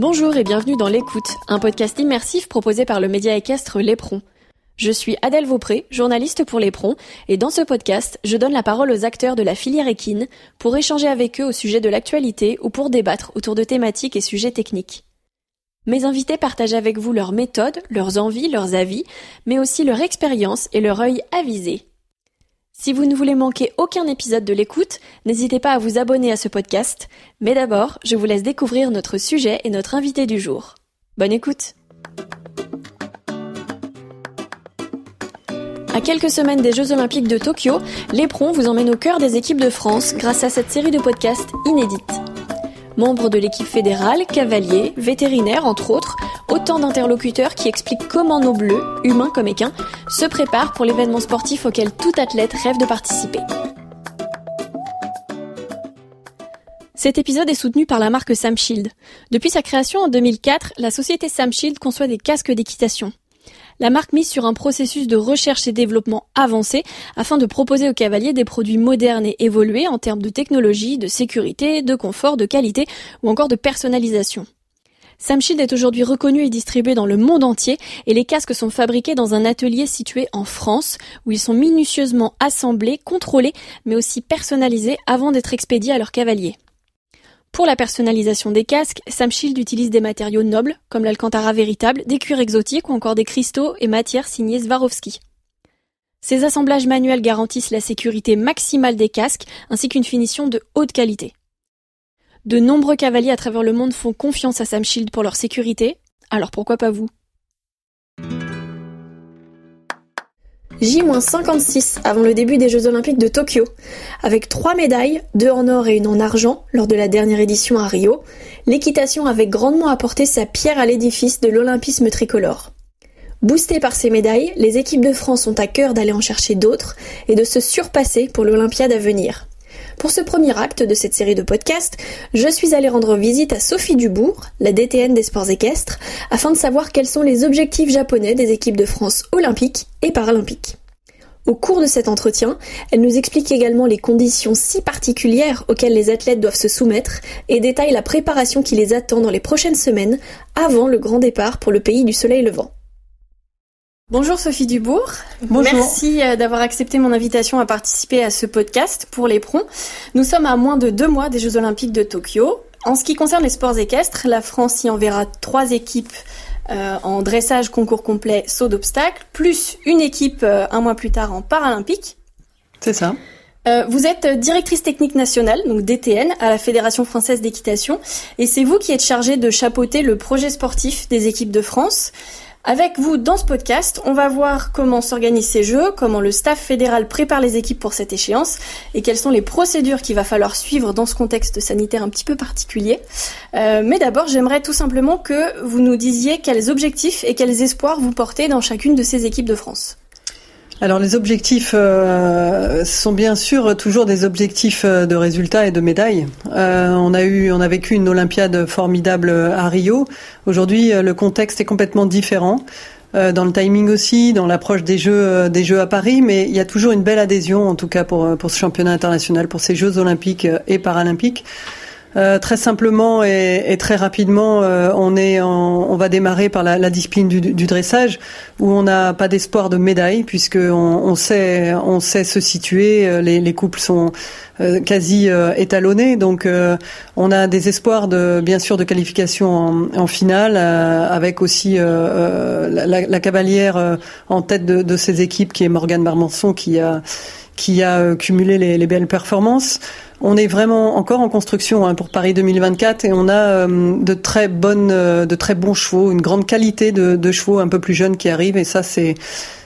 Bonjour et bienvenue dans L'écoute, un podcast immersif proposé par le média équestre Lépron. Je suis Adèle Vaupré, journaliste pour Lépron, et dans ce podcast, je donne la parole aux acteurs de la filière équine pour échanger avec eux au sujet de l'actualité ou pour débattre autour de thématiques et sujets techniques. Mes invités partagent avec vous leurs méthodes, leurs envies, leurs avis, mais aussi leur expérience et leur œil avisé. Si vous ne voulez manquer aucun épisode de l'écoute, n'hésitez pas à vous abonner à ce podcast. Mais d'abord, je vous laisse découvrir notre sujet et notre invité du jour. Bonne écoute À quelques semaines des Jeux Olympiques de Tokyo, l'éperon vous emmène au cœur des équipes de France grâce à cette série de podcasts inédites. Membres de l'équipe fédérale, cavaliers, vétérinaires entre autres, Autant d'interlocuteurs qui expliquent comment nos bleus, humains comme équins, se préparent pour l'événement sportif auquel tout athlète rêve de participer. Cet épisode est soutenu par la marque Samshield. Depuis sa création en 2004, la société Samshield conçoit des casques d'équitation. La marque mise sur un processus de recherche et développement avancé afin de proposer aux cavaliers des produits modernes et évolués en termes de technologie, de sécurité, de confort, de qualité ou encore de personnalisation. Samshield est aujourd'hui reconnu et distribué dans le monde entier et les casques sont fabriqués dans un atelier situé en France où ils sont minutieusement assemblés, contrôlés mais aussi personnalisés avant d'être expédiés à leurs cavaliers. Pour la personnalisation des casques, Samshield utilise des matériaux nobles comme l'alcantara véritable, des cuirs exotiques ou encore des cristaux et matières signées Swarovski. Ces assemblages manuels garantissent la sécurité maximale des casques ainsi qu'une finition de haute qualité. De nombreux cavaliers à travers le monde font confiance à Sam Shield pour leur sécurité, alors pourquoi pas vous? J-56 avant le début des Jeux Olympiques de Tokyo. Avec trois médailles, deux en or et une en argent, lors de la dernière édition à Rio, l'équitation avait grandement apporté sa pierre à l'édifice de l'olympisme tricolore. Boostées par ces médailles, les équipes de France ont à cœur d'aller en chercher d'autres et de se surpasser pour l'Olympiade à venir. Pour ce premier acte de cette série de podcasts, je suis allée rendre visite à Sophie Dubourg, la DTN des sports équestres, afin de savoir quels sont les objectifs japonais des équipes de France olympiques et paralympiques. Au cours de cet entretien, elle nous explique également les conditions si particulières auxquelles les athlètes doivent se soumettre et détaille la préparation qui les attend dans les prochaines semaines avant le grand départ pour le pays du soleil levant. Bonjour Sophie Dubourg. Bonjour. Merci euh, d'avoir accepté mon invitation à participer à ce podcast pour les. Nous sommes à moins de deux mois des Jeux Olympiques de Tokyo. En ce qui concerne les sports équestres, la France y enverra trois équipes euh, en dressage, concours complet, saut d'obstacles, plus une équipe euh, un mois plus tard en paralympique. C'est ça. vous êtes directrice technique nationale, donc DTN, à la Fédération française d'équitation, et c'est vous qui êtes chargée de chapeauter le projet sportif des équipes de France. Avec vous dans ce podcast, on va voir comment s'organisent ces jeux, comment le staff fédéral prépare les équipes pour cette échéance et quelles sont les procédures qu'il va falloir suivre dans ce contexte sanitaire un petit peu particulier. Euh, mais d'abord, j'aimerais tout simplement que vous nous disiez quels objectifs et quels espoirs vous portez dans chacune de ces équipes de France. Alors les objectifs euh, sont bien sûr toujours des objectifs euh, de résultats et de médailles. Euh, on a eu, on a vécu une Olympiade formidable à Rio. Aujourd'hui, le contexte est complètement différent. dans le timing aussi, dans l'approche des jeux, des jeux à Paris, mais il y a toujours une belle adhésion, en tout cas pour pour ce championnat international, pour ces Jeux olympiques et paralympiques. Euh, très simplement et, et très rapidement, euh, on est on va démarrer par la, la discipline du, du, dressage où on n'a pas d'espoir de médaille puisque on, on, sait on sait se situer. Euh, les, les couples sont quasi étalonnés, donc on a des espoirs de bien sûr de qualification en, en finale avec aussi la, la, cavalière en tête de, de, ces équipes qui est Morgane Barmanson qui a qui a cumulé les, les belles performances. On est vraiment encore en construction hein, pour Paris 2024 et on a euh, de très bonnes, euh, de très bons chevaux, une grande qualité de, chevaux un peu plus jeunes qui arrivent et ça c'est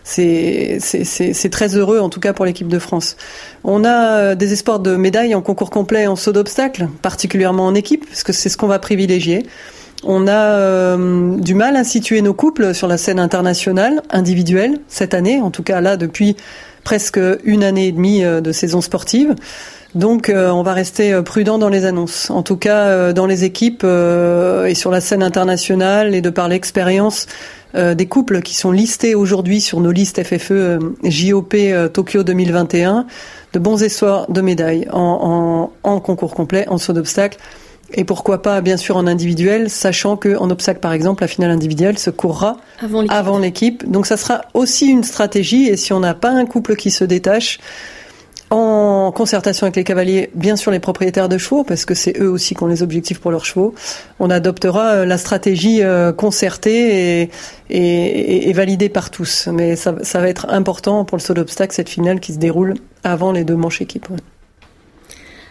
c'est très heureux en tout cas pour l'équipe de France. On a euh, des espoirs de médailles en concours complet en saut d'obstacles, particulièrement en équipe, parce que c'est ce qu'on va privilégier. On a du mal à situer nos couples sur la scène internationale, individuelle, cette année, en tout cas là depuis presque une année et demie de saison sportive. Donc euh, on va rester euh, prudent dans les annonces. En tout cas, euh, dans les équipes et sur la scène internationale et de par l'expérience des couples qui sont listés aujourd'hui sur nos listes FFE JOP Tokyo 2021, de bons espoirs de médailles en, en, en concours complet, en saut d'obstacle et pourquoi pas, bien sûr, en individuel, sachant que en obstacle, par exemple, la finale individuelle se courra avant l'équipe. Donc, ça sera aussi une stratégie. Et si on n'a pas un couple qui se détache, en concertation avec les cavaliers, bien sûr les propriétaires de chevaux, parce que c'est eux aussi qui ont les objectifs pour leurs chevaux, on adoptera euh, la stratégie euh, concertée et, et, et validée par tous. Mais ça, ça, va être important pour le saut d'obstacle, cette finale qui se déroule avant les deux manches équipes.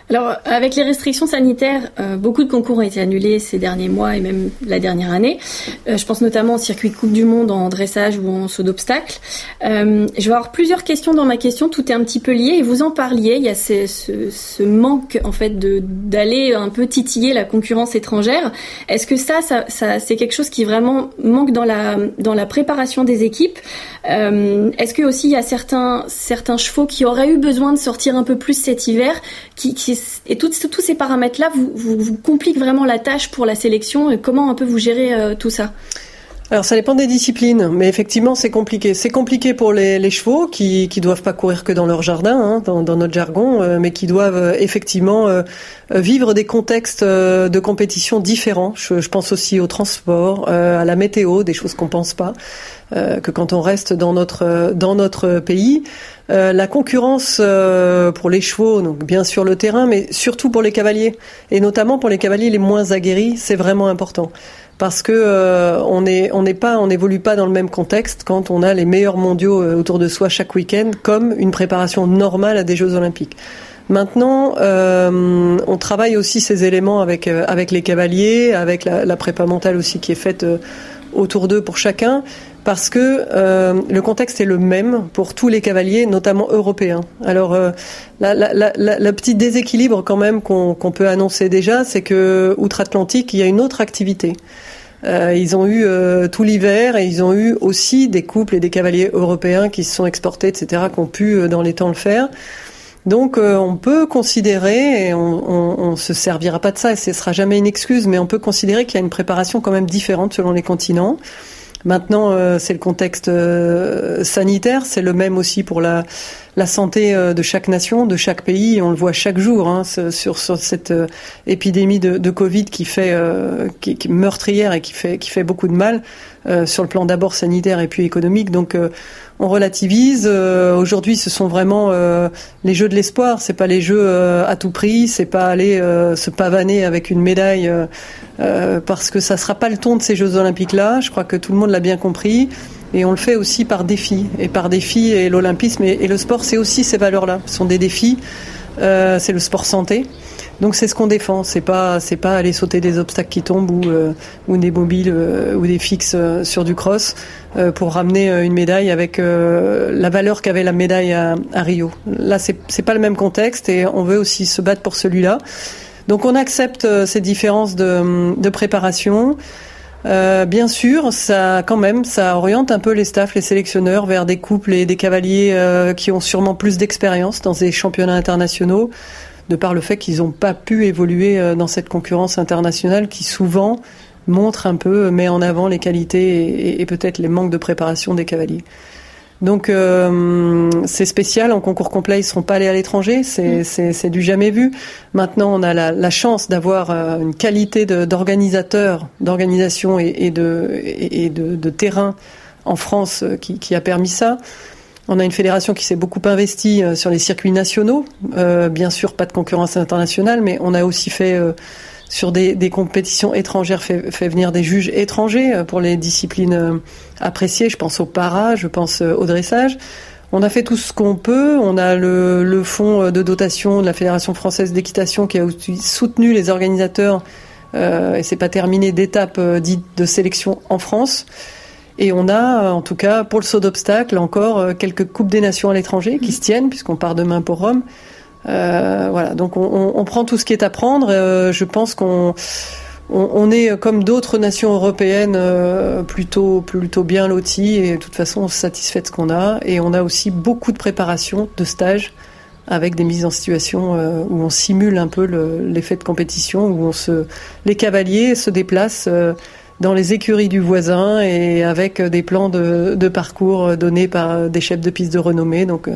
Alors, avec les restrictions sanitaires, euh, beaucoup de concours ont été annulés ces derniers mois et même la dernière année. Euh, je pense notamment au circuit Coupe du Monde en dressage ou en saut d'obstacle. Euh, je vais avoir plusieurs questions dans ma question. Tout est un petit peu lié et vous en parliez. Il y a ce, manque en fait d'aller un peu titiller la concurrence étrangère. Est-ce que ça, ça, c'est quelque chose qui vraiment manque dans la dans la préparation des équipes? Est-ce que il y a certains certains chevaux qui auraient eu besoin de sortir un peu plus cet hiver, et tous ces paramètres-là vous, compliquent vraiment la tâche pour la sélection. Comment un peu vous gérez euh, tout ça? Alors ça dépend des disciplines, mais effectivement c'est compliqué. C'est compliqué pour les, chevaux qui qui doivent pas courir que dans leur jardin, hein, dans, notre jargon, euh, mais qui doivent euh, effectivement vivre des contextes de compétition différents. Je, pense aussi au transport, à la météo, des choses qu'on pense pas. Euh, que quand on reste dans notre dans notre pays. Euh, la concurrence euh, pour les chevaux, donc bien sûr le terrain, mais surtout pour les cavaliers et notamment pour les cavaliers les moins aguerris, c'est vraiment important parce que on est on n'est pas on n'évolue pas dans le même contexte quand on a les meilleurs mondiaux autour de soi chaque week-end comme une préparation normale à des Jeux Olympiques. Maintenant, euh, on travaille aussi ces éléments avec avec les cavaliers, avec la prépa mentale aussi qui est faite autour d'eux pour chacun parce que euh, le contexte est le même pour tous les cavaliers, notamment européens. Alors, euh, la, la, petite déséquilibre quand même qu'on peut annoncer déjà, c'est que outre-Atlantique, il y a une autre activité. Euh, ils ont eu euh, tout l'hiver et ils ont eu aussi des couples et des cavaliers européens qui se sont exportés, etc., qui ont pu euh, dans les temps le faire. Donc on peut considérer, et on, on, se servira pas de ça, et ce sera jamais une excuse, mais on peut considérer qu'il y a une préparation quand même différente selon les continents. Maintenant, euh, c'est le contexte euh, sanitaire, c'est le même aussi pour la, la santé euh, de chaque nation, de chaque pays. On le voit chaque jour hein, sur, sur, cette épidémie de, de, Covid qui fait qui, qui, meurtrière et qui fait qui fait beaucoup de mal sur le plan d'abord sanitaire et puis économique. Donc on relativise. Aujourd'hui, ce sont vraiment les jeux de l'espoir. C'est pas les jeux à tout prix. C'est pas aller se pavaner avec une médaille parce que ça sera pas le ton de ces Jeux Olympiques là. Je crois que tout le monde l'a bien compris. Et on le fait aussi par défi. Et par défi, et l'olympisme et, le sport, c'est aussi ces valeurs-là. Ce sont des défis. Euh, c'est le sport santé. Donc c'est ce qu'on défend. C'est pas c'est pas aller sauter des obstacles qui tombent ou euh, ou des mobiles euh, ou des fixes euh, sur du cross pour ramener une médaille avec la valeur qu'avait la médaille à, Rio. Là c'est c'est pas le même contexte et on veut aussi se battre pour celui-là. Donc on accepte ces différences de, de préparation. Bien sûr, ça quand même, ça oriente un peu les staffs, les sélectionneurs vers des couples et des cavaliers qui ont sûrement plus d'expérience dans ces championnats internationaux, de par le fait qu'ils n'ont pas pu évoluer euh, dans cette concurrence internationale qui souvent montre un peu, met en avant les qualités et peut-être les manques de préparation des cavaliers. Donc euh, c'est spécial, en concours complet, ils ne seront pas allés à l'étranger, mm. c'est du jamais vu. Maintenant, on a la, la chance d'avoir euh, une qualité d'organisateur, d'organisation et, et, de, et de, de, terrain en France euh, qui, qui, a permis ça. On a une fédération qui s'est beaucoup investie sur les circuits nationaux. Euh, bien sûr, pas de concurrence internationale, mais on a aussi fait sur des, compétitions étrangères fait, venir des juges étrangers euh, pour les disciplines euh, appréciées. Je pense au para, je pense euh, au dressage. On a fait tout ce qu'on peut. On a le, le, fonds de dotation de la Fédération française d'équitation qui a soutenu les organisateurs. Euh, et c'est pas terminé d'étapes dites de sélection en France. Et on a, en tout cas, pour le saut d'obstacle, encore quelques coupes des nations à l'étranger qui se tiennent, puisqu'on part demain pour Rome. Euh, voilà, donc on, on, prend tout ce qui est à prendre. Euh, je pense qu'on on, est comme d'autres nations européennes euh, plutôt plutôt bien lotis et de toute façon on se satisfait de ce qu'on a et on a aussi beaucoup de préparation de stages avec des mises en situation euh, où on simule un peu l'effet de compétition où on se les cavaliers se déplacent dans les écuries du voisin et avec des plans de, parcours donnés par des chefs de piste de renommée donc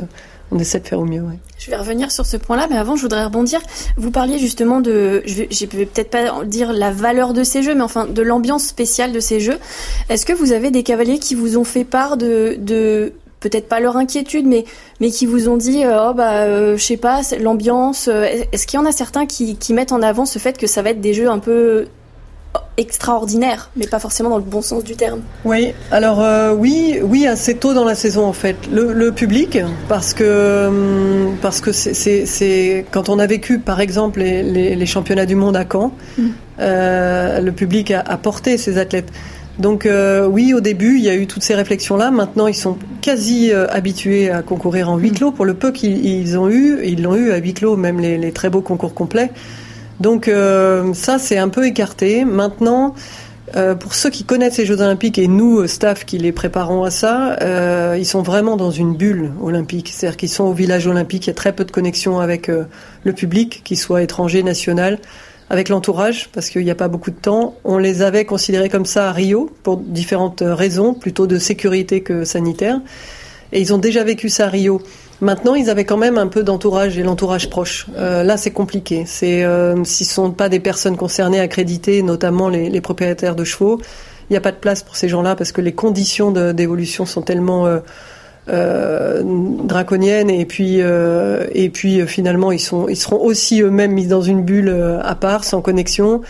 on essaie de faire au mieux. Je vais revenir sur ce point-là, mais avant, je voudrais rebondir. Vous parliez justement de, je vais, vais peut-être pas dire la valeur de ces jeux, mais enfin de l'ambiance spéciale de ces jeux. Est-ce que vous avez des cavaliers qui vous ont fait part de, peut-être pas leur inquiétude, mais mais qui vous ont dit, euh, oh bah, euh, je sais pas, l'ambiance. Euh, est-ce qu'il y en a certains qui mettent en avant ce fait que ça va être des jeux un peu extraordinaire, mais pas forcément dans le bon sens du terme. Oui, alors euh, oui, oui, assez tôt dans la saison en fait. Le, public, parce que hum, parce que c'est quand on a vécu par exemple les, les, championnats du monde à Caen, mm. euh, le public a, a, porté ces athlètes. Donc euh, oui, au début, il y a eu toutes ces réflexions-là. Maintenant, ils sont quasi habitués à concourir en huis mm. clos. Pour le peu qu'ils ont eu, ils l'ont eu à huis clos, même les, les très beaux concours complets. Donc euh, ça, c'est un peu écarté. Maintenant, euh, pour ceux qui connaissent les Jeux Olympiques et nous, staff qui les préparons à ça, euh, ils sont vraiment dans une bulle olympique. C'est-à-dire qu'ils sont au village olympique, il y a très peu de connexion avec le public, qu'il soit étranger, national, avec l'entourage, parce qu'il n'y a pas beaucoup de temps. On les avait considérés comme ça à Rio, pour différentes raisons, plutôt de sécurité que sanitaire. Et ils ont déjà vécu ça à Rio. Maintenant, ils avaient quand même un peu d'entourage et l'entourage proche. Euh, là, c'est compliqué. C'est euh, s'ils sont pas des personnes concernées accréditées, notamment les, les propriétaires de chevaux, il n'y a pas de place pour ces gens-là parce que les conditions d'évolution sont tellement euh, euh, draconiennes et puis euh, et puis finalement ils sont ils seront aussi eux-mêmes mis dans une bulle à part, sans connexion.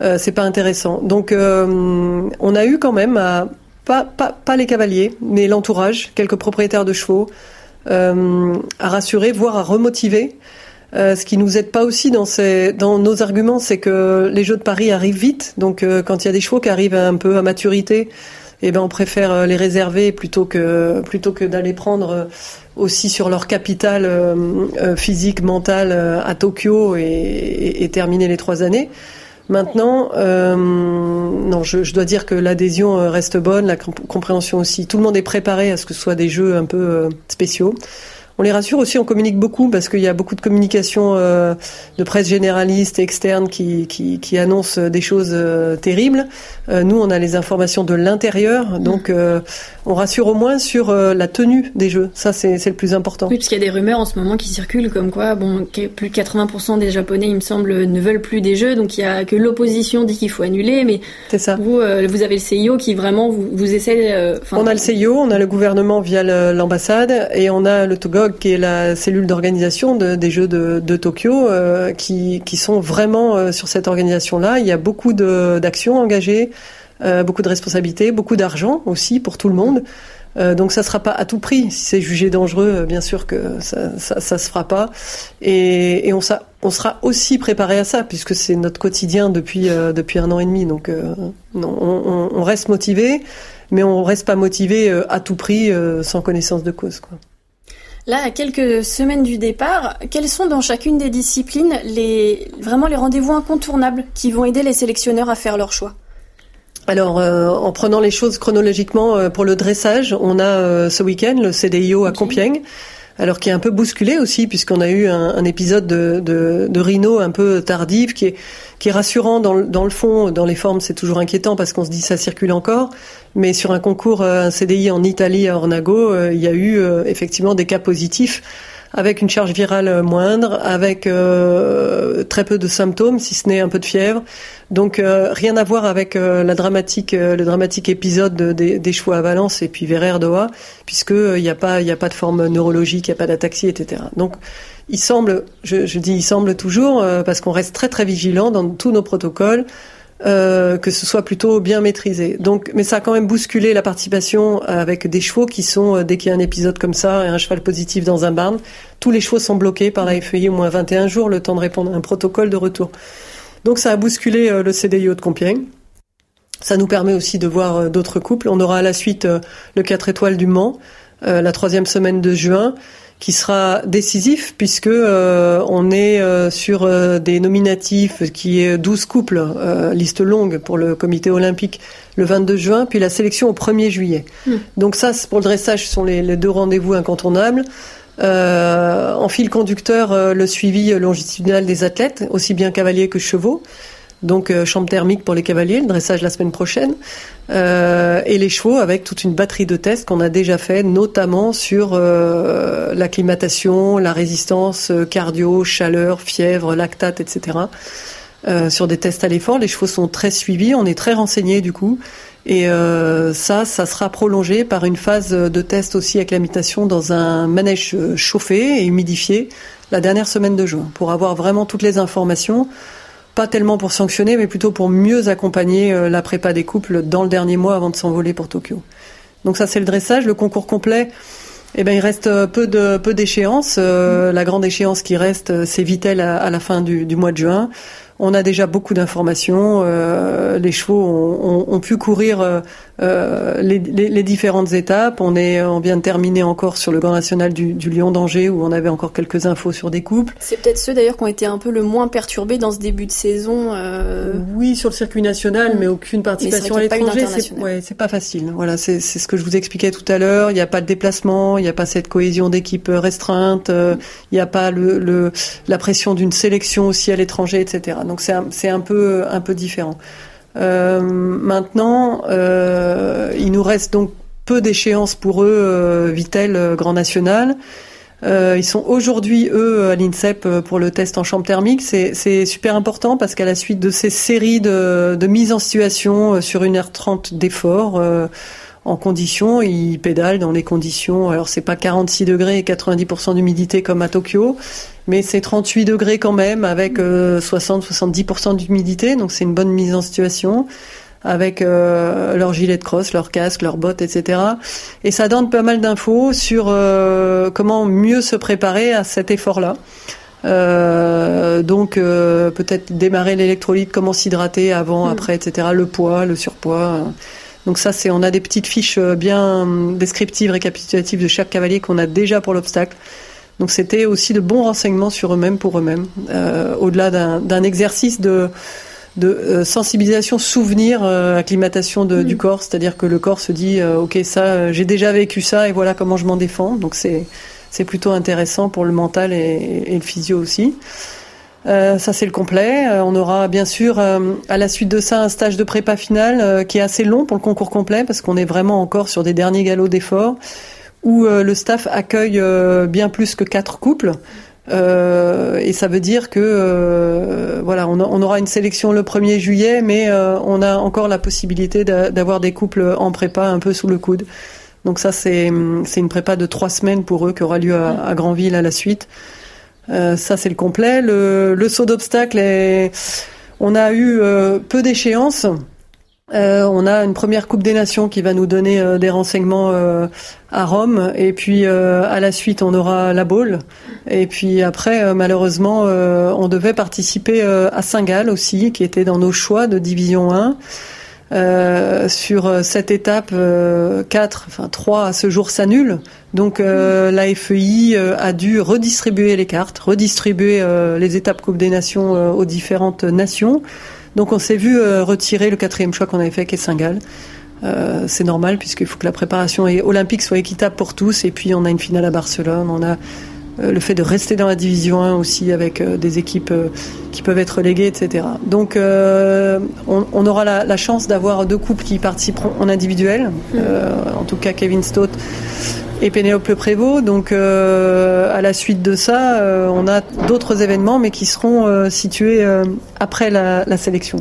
c'est pas intéressant. Donc, on a eu quand même pas, pas, pas les cavaliers, mais l'entourage, quelques propriétaires de chevaux, euh, à rassurer, voire à remotiver. Euh, ce qui nous aide pas aussi dans, ces, dans nos arguments, c'est que les Jeux de Paris arrivent vite. Donc, euh, quand il y a des chevaux qui arrivent un peu à maturité, eh ben, on préfère les réserver plutôt que plutôt que d'aller prendre aussi sur leur capital physique, mental à Tokyo et, et, terminer les trois années. Maintenant, euh, non, je, je, dois dire que l'adhésion euh, reste bonne, la compréhension aussi. Tout le monde est préparé à ce que ce soit des jeux un peu euh, spéciaux. On les rassure aussi, on communique beaucoup parce qu'il y a beaucoup de communication euh, de presse généraliste et externe qui, qui, qui annoncent des choses euh, terribles. Euh, nous, on a les informations de l'intérieur, donc on rassure au moins sur la tenue des jeux. Ça, c'est le plus important. Oui, parce qu'il y a des rumeurs en ce moment qui circulent comme quoi, bon, plus de 80% des Japonais, il me semble, ne veulent plus des jeux, donc il y a que l'opposition dit qu'il faut annuler, mais ça. vous, vous avez le CIO qui vraiment vous, vous essaie. on a le CIO, on a le gouvernement via l'ambassade et on a le Togo qui est la cellule d'organisation des Jeux de, Tokyo, euh, qui, sont vraiment euh, sur cette organisation-là. Il y a beaucoup d'actions engagées, euh, beaucoup de responsabilités, beaucoup d'argent aussi pour tout le monde. donc ça ne sera pas à tout prix. Si c'est jugé dangereux, bien sûr que ça, ça, se fera pas. Et, on, sera aussi préparé à ça puisque c'est notre quotidien depuis un an et demi. Donc on, on, reste motivé, mais on reste pas motivé à tout prix sans connaissance de cause. Là, à quelques semaines du départ, quels sont dans chacune des disciplines les, vraiment les rendez-vous incontournables qui vont aider les sélectionneurs à faire leur choix? Alors, euh, en prenant les choses chronologiquement, euh, pour le dressage, on a euh, ce week-end le CDIO à Compiègne alors qui est un peu bousculé aussi puisqu'on a eu un, un épisode de, de, de, Rhino un peu tardif qui est qui est rassurant dans, dans le fond, dans les formes c'est toujours inquiétant parce qu'on se dit ça circule encore, mais sur un concours un CDI en Italie à Ornago, euh, il y a eu euh, effectivement des cas positifs avec une charge virale moindre, avec euh, très peu de symptômes, si ce n'est un peu de fièvre. Donc euh, rien à voir avec euh, la dramatique, le dramatique épisode des chevaux à Valence et puis Verrer Doha, puisque il n'y a pas, a pas de forme neurologique, il n'y a pas d'ataxie, etc. Donc il semble, je, je dis il semble toujours, parce qu'on reste très très vigilant dans tous nos protocoles. Euh, que ce soit plutôt bien maîtrisé. Donc, mais ça a quand même bousculé la participation avec des chevaux qui sont, euh, dès qu'il y a un épisode comme ça, et un cheval positif dans un barn, tous les chevaux sont bloqués par la FEI au moins 21 jours, le temps de répondre à un protocole de retour. Donc ça a bousculé euh, le CDIO de Compiègne. Ça nous permet aussi de voir d'autres couples. On aura à la suite le 4 étoiles du Mans, la troisième semaine de juin qui sera décisif puisque euh, on est euh, sur euh, des nominatifs qui est 12 couples, liste longue pour le comité olympique le 22 juin, puis la sélection au 1er juillet. Hmm. Donc ça, pour le dressage, ce sont les, les deux rendez-vous incontournables. en fil conducteur, le suivi longitudinal des athlètes, aussi bien cavaliers que chevaux. Donc chambre thermique pour les cavaliers, le dressage la semaine prochaine, et les chevaux avec toute une batterie de tests qu'on a déjà fait, notamment sur l'acclimatation, la résistance cardio, chaleur, fièvre, lactate, etc. sur des tests à l'effort, les chevaux sont très suivis, on est très renseignés du coup. Et euh, ça, ça sera prolongé par une phase de test aussi acclimatation dans un manège chauffé et humidifié la dernière semaine de juin pour avoir vraiment toutes les informations. Pas tellement pour sanctionner, mais plutôt pour mieux accompagner euh, la prépa des couples dans le dernier mois avant de s'envoler pour Tokyo. Donc ça, c'est le dressage. Le concours complet, eh ben, il reste peu de peu d'échéances. Euh, la grande échéance qui reste, c'est Vitel à, la fin du, du mois de juin. On a déjà beaucoup d'informations. Euh, les chevaux ont, ont, pu courir euh, euh, les, les, les, différentes étapes. On est, on vient de terminer encore sur le Grand National du, du Lyon d'Angers où on avait encore quelques infos sur des couples. C'est peut-être ceux d'ailleurs qui ont été un peu le moins perturbés dans ce début de saison. Euh... Oui, sur le circuit national, mais aucune participation à l'étranger. C'est ouais, pas facile. Voilà, c'est ce que je vous expliquais tout à l'heure. Il n'y a pas de déplacement, il n'y a pas cette cohésion d'équipe restreinte, euh, il n'y a pas le, le la pression d'une sélection aussi à l'étranger, etc. Donc c'est un, un peu un peu différent. Euh, maintenant, euh, il nous reste donc peu d'échéances pour eux, euh, Vitel, euh, Grand National. Euh, ils sont aujourd'hui, eux, à l'INSEP pour le test en chambre thermique. C'est super important parce qu'à la suite de ces séries de, de mises en situation sur une heure trente d'effort, en conditions, ils pédalent dans les conditions. Alors c'est pas 46 degrés et 90% d'humidité comme à Tokyo, mais c'est 38 degrés quand même avec 60-70% euh, d'humidité, donc c'est une bonne mise en situation avec euh, leur gilet de crosse, leur casque, leurs bottes, etc. Et ça donne pas mal d'infos sur euh, comment mieux se préparer à cet effort-là. Euh, donc peut-être démarrer l'électrolyte, comment s'hydrater avant, hmm. après, etc. Le poids, le surpoids. Donc ça, c'est on a des petites fiches bien descriptives, récapitulatives de chaque cavalier qu'on a déjà pour l'obstacle. Donc c'était aussi de bons renseignements sur eux-mêmes pour eux-mêmes, euh, au-delà d'un exercice de, de euh, sensibilisation, souvenir, euh, acclimatation de, du mm. corps, c'est-à-dire que le corps se dit ok ça j'ai déjà vécu ça et voilà comment je m'en défends. Donc c'est c'est plutôt intéressant pour le mental et, et le physio aussi. Euh, ça c'est le complet. on aura bien sûr à la suite de ça un stage de prépa final qui est assez long pour le concours complet parce qu'on est vraiment encore sur des derniers galops d'effort où euh, le staff accueille euh, bien plus que quatre couples. Euh, et ça veut dire que voilà, on, aura une sélection le 1er juillet, mais on a encore la possibilité d'avoir des couples en prépa un peu sous le coude. Donc ça, c'est une prépa de trois semaines pour eux qui aura lieu à, à Granville à la suite. Ça, c'est le complet. Le, saut d'obstacle, on a eu peu d'échéances. Euh, on a une première Coupe des Nations qui va nous donner euh, des renseignements euh, à Rome, et puis à la suite on aura la Baule, et puis après malheureusement on devait participer à Saint-Gall aussi, qui était dans nos choix de Division 1. Sur cette étape, euh, 4, enfin 3 à ce jour s'annulent. Donc la FEI a dû redistribuer les cartes, redistribuer les étapes Coupe des Nations aux différentes nations. Donc on s'est vu euh, retirer le quatrième choix qu'on avait fait, qui est Saint-Gall. Euh, c'est normal puisqu'il faut que la préparation olympique soit équitable pour tous. Et puis on a une finale à Barcelone, on a euh, le fait de rester dans la division 1 aussi avec des équipes qui peuvent être reléguées, etc. Donc on, aura la, chance d'avoir deux couples qui participeront en individuel. Mmh. en tout cas Kevin Stott et Pénélope Prévost. Donc euh, à la suite de ça, euh, on a d'autres événements, mais qui seront euh, situés après la, sélection.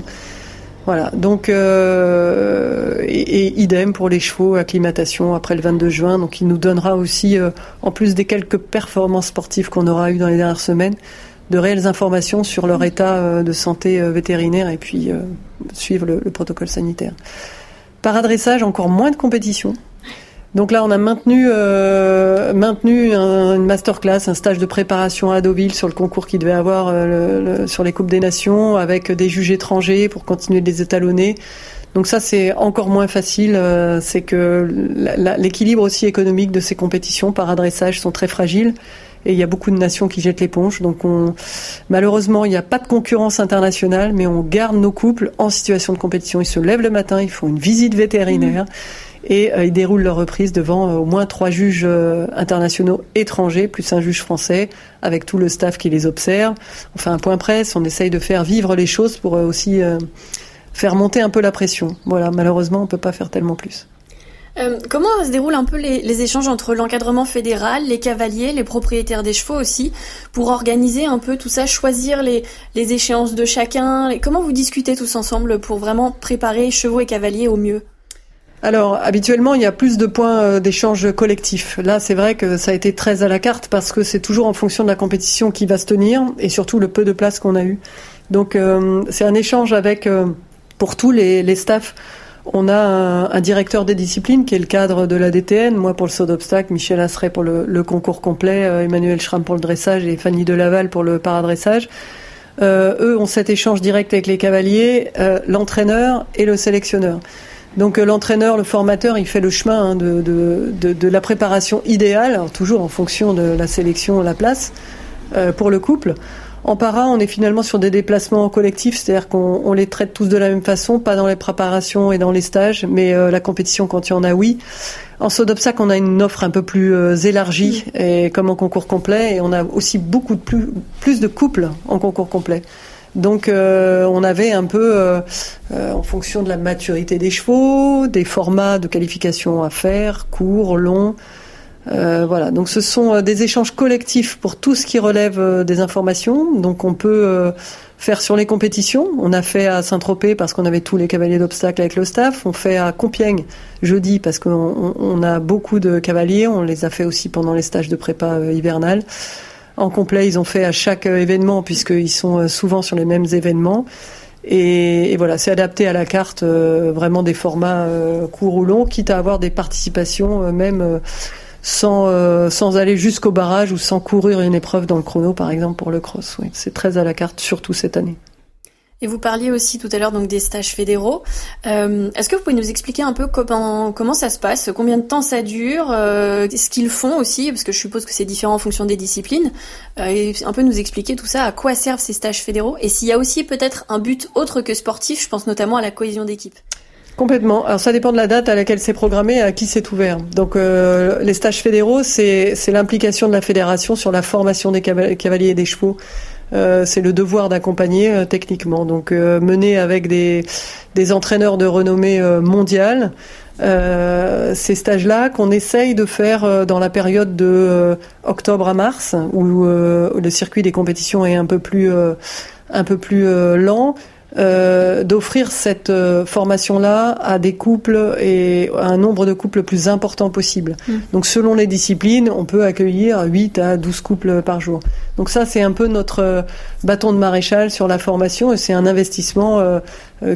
Voilà, donc et, et, idem pour les chevaux, acclimatation après le 22 juin. Donc il nous donnera aussi, en plus des quelques performances sportives qu'on aura eues dans les dernières semaines, de réelles informations sur leur état de santé vétérinaire et puis suivre le, le protocole sanitaire. Par adressage, encore moins de compétition. Donc là, on a maintenu, euh, maintenu un, une masterclass, un stage de préparation à Deauville sur le concours qui devait avoir euh, sur les Coupes des Nations, avec des juges étrangers pour continuer de les étalonner. Donc ça, c'est encore moins facile. Euh, c'est que l'équilibre aussi économique de ces compétitions par adressage sont très fragiles. Et il y a beaucoup de nations qui jettent l'éponge. Donc on, malheureusement, il n'y a pas de concurrence internationale, mais on garde nos couples en situation de compétition. Ils se lèvent le matin, ils font une visite vétérinaire. Et ils déroulent leur reprise devant au moins trois juges internationaux étrangers, plus un juge français, avec tout le staff qui les observe. On fait un point presse, on essaye de faire vivre les choses pour aussi faire monter un peu la pression. Voilà, malheureusement, on peut pas faire tellement plus. Euh, comment se déroulent un peu les, échanges entre l'encadrement fédéral, les cavaliers, les propriétaires des chevaux aussi, pour organiser un peu tout ça, choisir les, échéances de chacun? Comment vous discutez tous ensemble pour vraiment préparer chevaux et cavaliers au mieux? Alors, habituellement, il y a plus de points euh, d'échange collectif. Là, c'est vrai que ça a été très à la carte parce que c'est toujours en fonction de la compétition qui va se tenir et surtout le peu de place qu'on a eu. Donc, euh, c'est un échange avec, pour tous les, les staffs, on a un, directeur des disciplines qui est le cadre de la DTN, moi pour le saut d'obstacle, Michel Asseret pour le, concours complet, euh, Emmanuel Schramm pour le dressage et Fanny Delaval pour le paradressage. Euh, eux ont cet échange direct avec les cavaliers, euh, l'entraîneur et le sélectionneur. Donc l'entraîneur, le formateur, il fait le chemin hein, de, de, la préparation idéale, toujours en fonction de la sélection, la place, pour le couple. En para, on est finalement sur des déplacements collectifs, c'est-à-dire qu'on les traite tous de la même façon, pas dans les préparations et dans les stages, mais euh, la compétition quand il y en a, oui. En saut d'obstacle, on a une offre un peu plus euh, élargie, et comme en concours complet, et on a aussi beaucoup de plus, plus de couples en concours complet. Donc euh, on avait un peu, en fonction de la maturité des chevaux, des formats de qualification à faire, court, long, euh, voilà, donc ce sont euh, des échanges collectifs pour tout ce qui relève euh, des informations. Donc on peut faire sur les compétitions. On a fait à Saint-Tropez parce qu'on avait tous les cavaliers d'obstacles avec le staff. On fait à Compiègne jeudi parce qu'on a beaucoup de cavaliers. On les a fait aussi pendant les stages de prépa hivernale. En complet, ils ont fait à chaque événement puisqu'ils sont souvent sur les mêmes événements. Et, voilà, c'est adapté à la carte, vraiment des formats courts ou longs, quitte à avoir des participations même sans, euh, sans aller jusqu'au barrage ou sans courir une épreuve dans le chrono, par exemple, pour le cross. Oui, c'est très à la carte, surtout cette année. Et vous parliez aussi tout à l'heure donc des stages fédéraux. Euh, Est-ce que vous pouvez nous expliquer un peu comment ça se passe, combien de temps ça dure, euh, ce qu'ils font aussi, parce que je suppose que c'est différent en fonction des disciplines, euh, et un peu nous expliquer tout ça, à quoi servent ces stages fédéraux, et s'il y a aussi peut-être un but autre que sportif, je pense notamment à la cohésion d'équipe. Complètement. Alors ça dépend de la date à laquelle c'est programmé à qui c'est ouvert. Donc les stages fédéraux, c'est l'implication de la fédération sur la formation des cavaliers et des chevaux. Euh, c'est le devoir d'accompagner euh, techniquement. Donc mener avec des, des entraîneurs de renommée mondiale. ces stages-là qu'on essaye de faire dans la période de octobre à mars, où le circuit des compétitions est un peu plus un peu plus lent, euh, d'offrir cette euh, formation-là à des couples et à un nombre de couples plus important possible. Mm. Donc selon les disciplines, on peut accueillir 8 à 12 couples par jour. Donc ça, c'est un peu notre euh, bâton de maréchal sur la formation et c'est un investissement euh,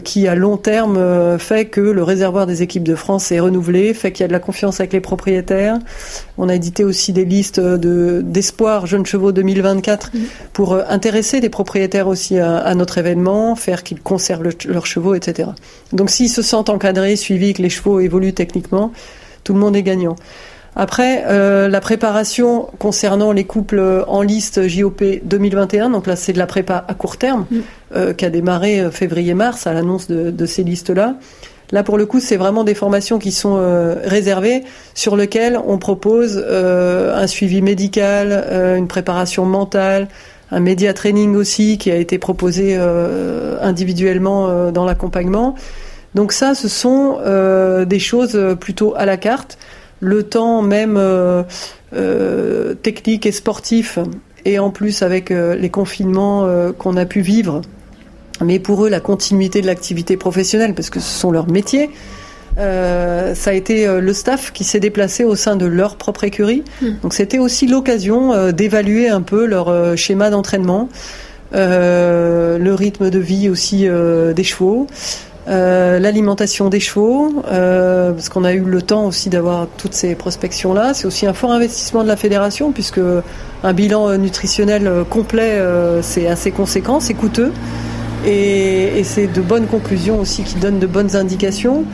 qui à long terme euh, fait que le réservoir des équipes de France est renouvelé, fait qu'il y a de la confiance avec les propriétaires. On a édité aussi des listes de d'espoir jeunes chevaux 2024 mmh. pour euh, intéresser les propriétaires aussi à, notre événement, faire qu'ils conservent leurs chevaux, etc. Donc s'ils se sentent encadrés, suivis, que les chevaux évoluent techniquement, tout le monde est gagnant. Après, euh, la préparation concernant les couples en liste JOP 2021, donc là c'est de la prépa à court terme, mm. euh, qui a démarré euh, février-mars à l'annonce de, ces listes-là. Là, pour le coup, c'est vraiment des formations qui sont réservées, sur lesquelles on propose un suivi médical, une préparation mentale, un média training aussi qui a été proposé individuellement dans l'accompagnement. Donc ça, ce sont des choses plutôt à la carte le temps même euh, euh, technique et sportif, et en plus avec euh, les confinements qu'on a pu vivre, mais pour eux la continuité de l'activité professionnelle, parce que ce sont leurs métiers. ça a été le staff qui s'est déplacé au sein de leur propre écurie. Hmm. Donc c'était aussi l'occasion d'évaluer un peu leur schéma d'entraînement, le rythme de vie aussi des chevaux, euh, l'alimentation des chevaux, euh, parce qu'on a eu le temps aussi d'avoir toutes ces prospections-là. C'est aussi un fort investissement de la fédération, puisque un bilan euh, nutritionnel complet, c'est assez conséquent, c'est coûteux, et, et c'est de bonnes conclusions aussi qui donnent de bonnes indications.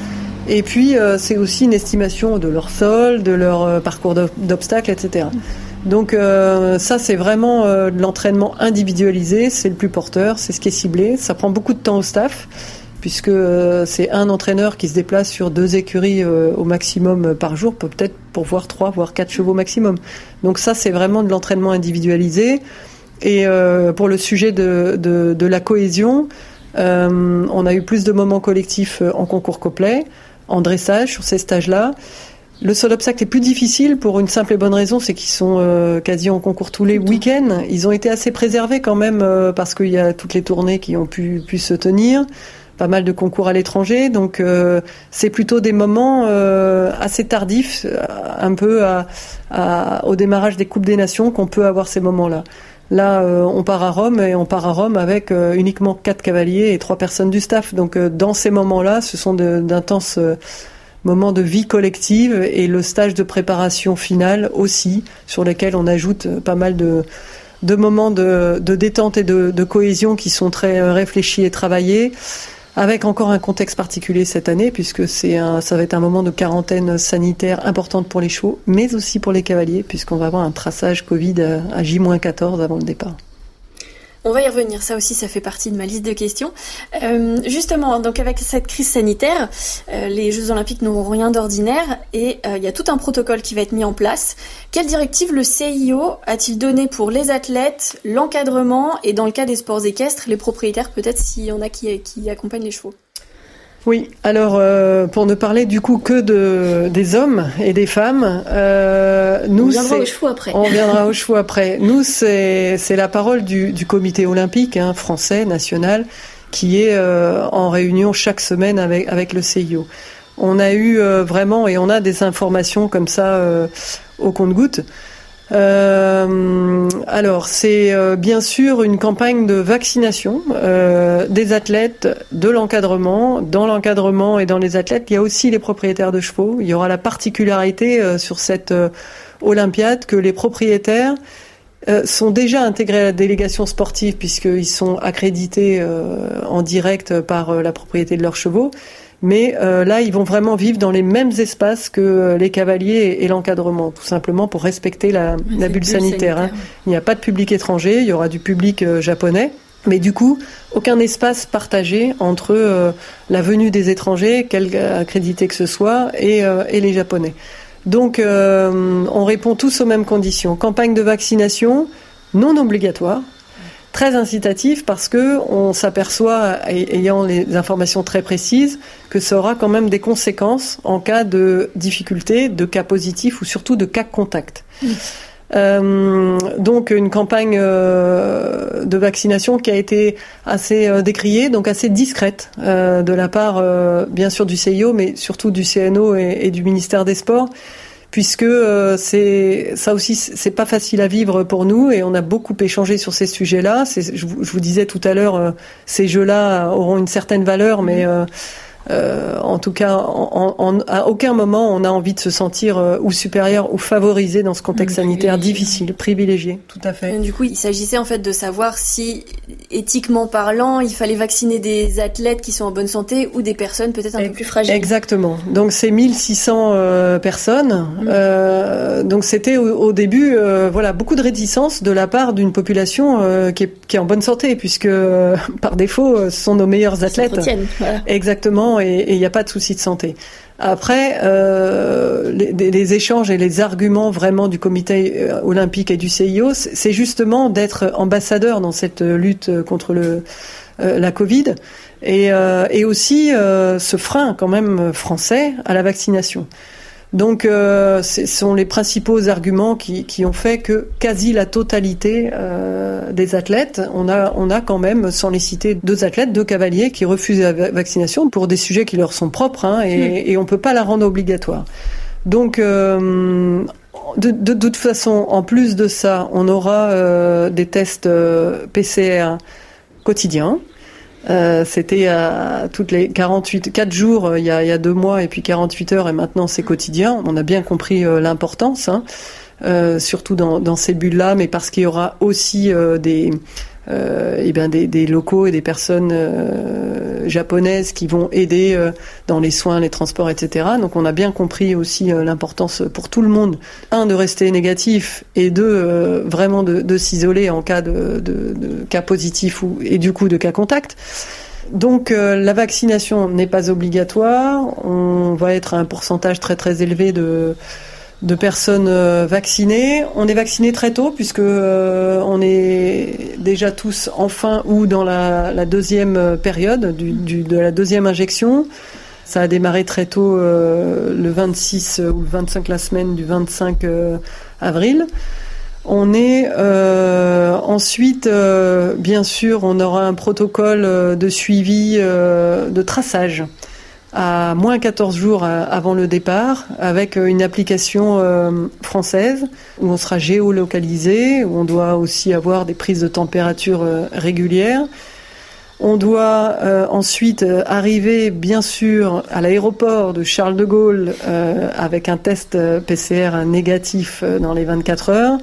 Et puis, c'est aussi une estimation de leur sol, de leur parcours d'obstacles, etc. Donc ça, c'est vraiment de l'entraînement individualisé, c'est le plus porteur, c'est ce qui est ciblé. Ça prend beaucoup de temps au staff puisque c'est un entraîneur qui se déplace sur deux écuries au maximum par jour, peut-être pour voir trois, voire quatre chevaux maximum. Donc ça, c'est vraiment de l'entraînement individualisé. Et pour le sujet de, de, de la cohésion, on a eu plus de moments collectifs en concours complet, en dressage sur ces stages-là. Le sol obstacle est plus difficile pour une simple et bonne raison, c'est qu'ils sont euh, quasi en concours tous les week-ends. Ils ont été assez préservés quand même euh, parce qu'il y a toutes les tournées qui ont pu, pu se tenir, pas mal de concours à l'étranger. Donc euh, c'est plutôt des moments assez tardifs, un peu à, au démarrage des coupes des nations qu'on peut avoir ces moments-là. Là, on part à Rome et on part à Rome avec uniquement quatre cavaliers et trois personnes du staff. Donc dans ces moments-là, ce sont d'intenses moment de vie collective et le stage de préparation finale aussi, sur lesquels on ajoute euh, pas mal de, de moments de, de détente et de, de, cohésion qui sont très euh, réfléchis et travaillés, avec encore un contexte particulier cette année, puisque c'est un, ça va être un moment de quarantaine sanitaire importante pour les chevaux, mais aussi pour les cavaliers, puisqu'on va avoir un traçage Covid à J-14 avant le départ. On va y revenir, ça aussi, ça fait partie de ma liste de questions. Euh, justement, donc avec cette crise sanitaire, euh, les Jeux Olympiques n'auront rien d'ordinaire et euh, il y a tout un protocole qui va être mis en place. Quelle directive le CIO a-t-il donné pour les athlètes, l'encadrement et dans le cas des sports équestres, les propriétaires peut-être s'il y en a qui, qui accompagnent les chevaux? Oui, alors euh, pour ne parler du coup que de des hommes et des femmes, euh, nous on viendra aux chevaux après. On viendra aux chevaux après. Nous c'est c'est la parole du, du comité olympique hein, français national qui est euh, en réunion chaque semaine avec avec le CIO. On a eu euh, vraiment et on a des informations comme ça euh, au compte-gouttes. Euh, alors, c'est euh, bien sûr une campagne de vaccination euh, des athlètes, de l'encadrement. Dans l'encadrement et dans les athlètes, il y a aussi les propriétaires de chevaux. Il y aura la particularité sur cette Olympiade que les propriétaires sont déjà intégrés à la délégation sportive puisqu'ils sont accrédités en direct par la propriété de leurs chevaux. Mais euh, là, ils vont vraiment vivre dans les mêmes espaces que euh, les cavaliers et, l'encadrement, tout simplement pour respecter la, la bulle sanitaire. Hein. Il n'y a pas de public étranger, il y aura du public euh, japonais. Mais du coup, aucun espace partagé entre la venue des étrangers, quel accrédité que ce soit, et, et les Japonais. Donc, on répond tous aux mêmes conditions. Campagne de vaccination non obligatoire, très incitatif parce que on s'aperçoit, ayant les informations très précises, que ça aura quand même des conséquences en cas de difficulté, de cas positifs ou surtout de cas contact. Euh, donc une campagne euh, de vaccination qui a été assez euh, décriée, donc assez discrète de la part, bien sûr, du CIO, mais surtout du CNO et, et du ministère des Sports puisque euh, c'est ça aussi c'est pas facile à vivre pour nous et on a beaucoup échangé sur ces sujets-là. Je, je, vous disais tout à l'heure, euh, ces jeux-là auront une certaine valeur, mais euh, euh, en tout cas, en, en, à aucun moment on a envie de se sentir euh, ou supérieur ou favorisé dans ce contexte sanitaire difficile, privilégié, tout à fait. Du coup, il s'agissait en fait de savoir si, éthiquement parlant, il fallait vacciner des athlètes qui sont en bonne santé ou des personnes peut-être un peu plus fragiles. Exactement. Donc c'est 1600 euh, personnes. Mmh. Euh, donc c'était au, au, début, euh, voilà, beaucoup de réticence de la part d'une population qui est, qui, est, en bonne santé, puisque par défaut, ce sont nos meilleurs athlètes. Voilà. Exactement et il n'y a pas de souci de santé. Après, euh, les, échanges et les arguments vraiment du comité euh, olympique et du CIO, c'est justement d'être ambassadeur dans cette lutte contre le, euh, la Covid et, euh, aussi euh, ce frein quand même français à la vaccination. Donc, euh, ce sont les principaux arguments qui, qui, ont fait que quasi la totalité euh, des athlètes, on a, on a quand même, sans les citer, deux athlètes, deux cavaliers qui refusent la vaccination pour des sujets qui leur sont propres, hein, et, mmh. et on peut pas la rendre obligatoire. Donc, euh, de, de, de, toute façon, en plus de ça, on aura euh, des tests PCR quotidiens. Euh, c'était à toutes les 48, 4 jours euh, il y, a, deux mois et puis 48 heures et maintenant c'est quotidien. On a bien compris euh, l'importance, hein, euh, surtout dans, dans ces bulles-là, mais parce qu'il y aura aussi euh, des, euh, et bien des, des, locaux et des personnes euh, japonaises qui vont aider euh, dans les soins, les transports, etc. Donc on a bien compris aussi euh, l'importance pour tout le monde, un, de rester négatif et deux, euh, vraiment de, de s'isoler en cas de, de, de, cas positif ou, et du coup de cas contact. Donc la vaccination n'est pas obligatoire. On va être à un pourcentage très très élevé de de personnes vaccinées. On est vacciné très tôt puisque on est déjà tous en fin ou dans la, deuxième période de la deuxième injection. Ça a démarré très tôt, euh, le 26 ou le 25, la semaine du 25 euh, avril. On est euh, ensuite, bien sûr, on aura un protocole de suivi de traçage à moins 14 jours avant le départ, avec une application française où on sera géolocalisé, où on doit aussi avoir des prises de température régulières. On doit euh, ensuite euh, arriver, bien sûr, à l'aéroport de Charles de Gaulle euh, avec un test PCR négatif dans les 24 heures,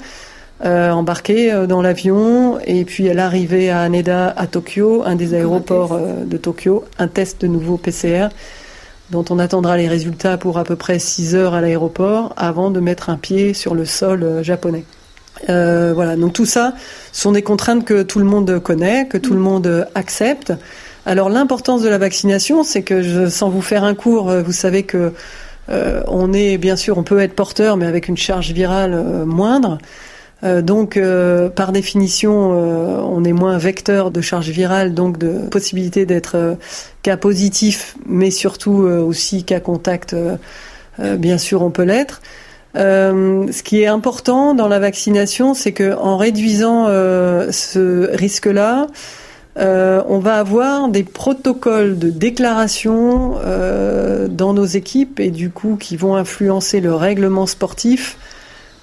embarquer dans l'avion, et puis à l'arrivée à Haneda, à Tokyo, un des aéroports de Tokyo, un test de nouveau PCR dont on attendra les résultats pour à peu près 6 heures à l'aéroport avant de mettre un pied sur le sol japonais. Euh, voilà, donc tout ça sont des contraintes que tout le monde connaît, que tout le monde accepte. Alors l'importance de la vaccination, c'est que je, sans vous faire un cours, euh, vous savez que euh, on est bien sûr, on peut être porteur, mais avec une charge virale moindre. Donc, par définition, on est moins vecteur de charge virale, donc de possibilité d'être cas positif, mais surtout aussi cas contact. bien sûr, on peut l'être. Euh, ce qui est important dans la vaccination, c'est que en réduisant euh, ce risque-là, euh, on va avoir des protocoles de déclaration euh, dans nos équipes et du coup qui vont influencer le règlement sportif